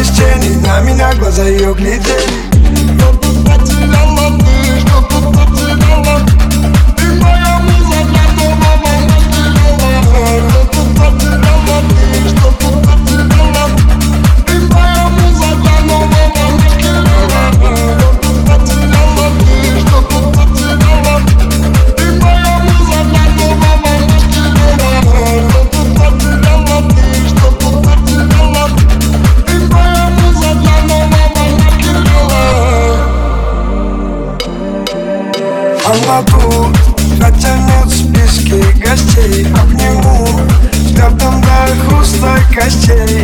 из тени На меня глаза ее глядели Но потерял надежду могу Натянут списки гостей Обниму взглядом до хруста костей.